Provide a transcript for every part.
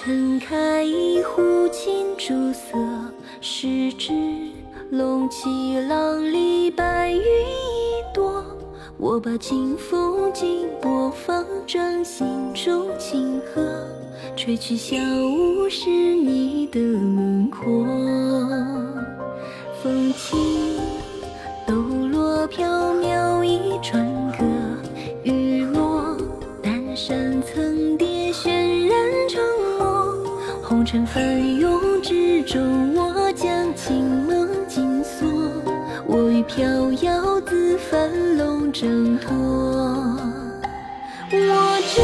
撑开一壶清珠色，十指龙起，浪里白云一朵。我把清风紧握，方丈心中清河，吹去小屋是你的轮廓。风起。尘翻涌之中，我将情梦紧锁，我欲飘摇自凡笼挣脱，我枕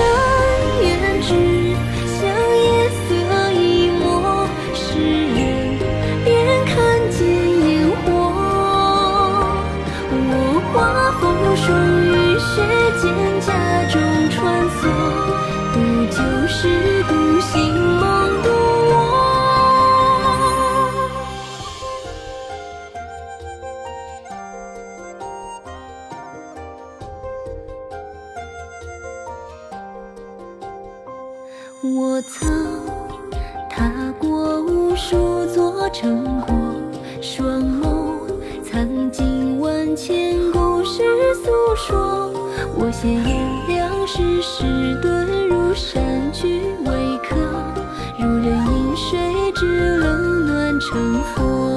我曾踏过无数座城郭，双眸藏尽万千故事诉说。我写炎凉世事，遁入山居为客，如人饮水，知冷暖成佛。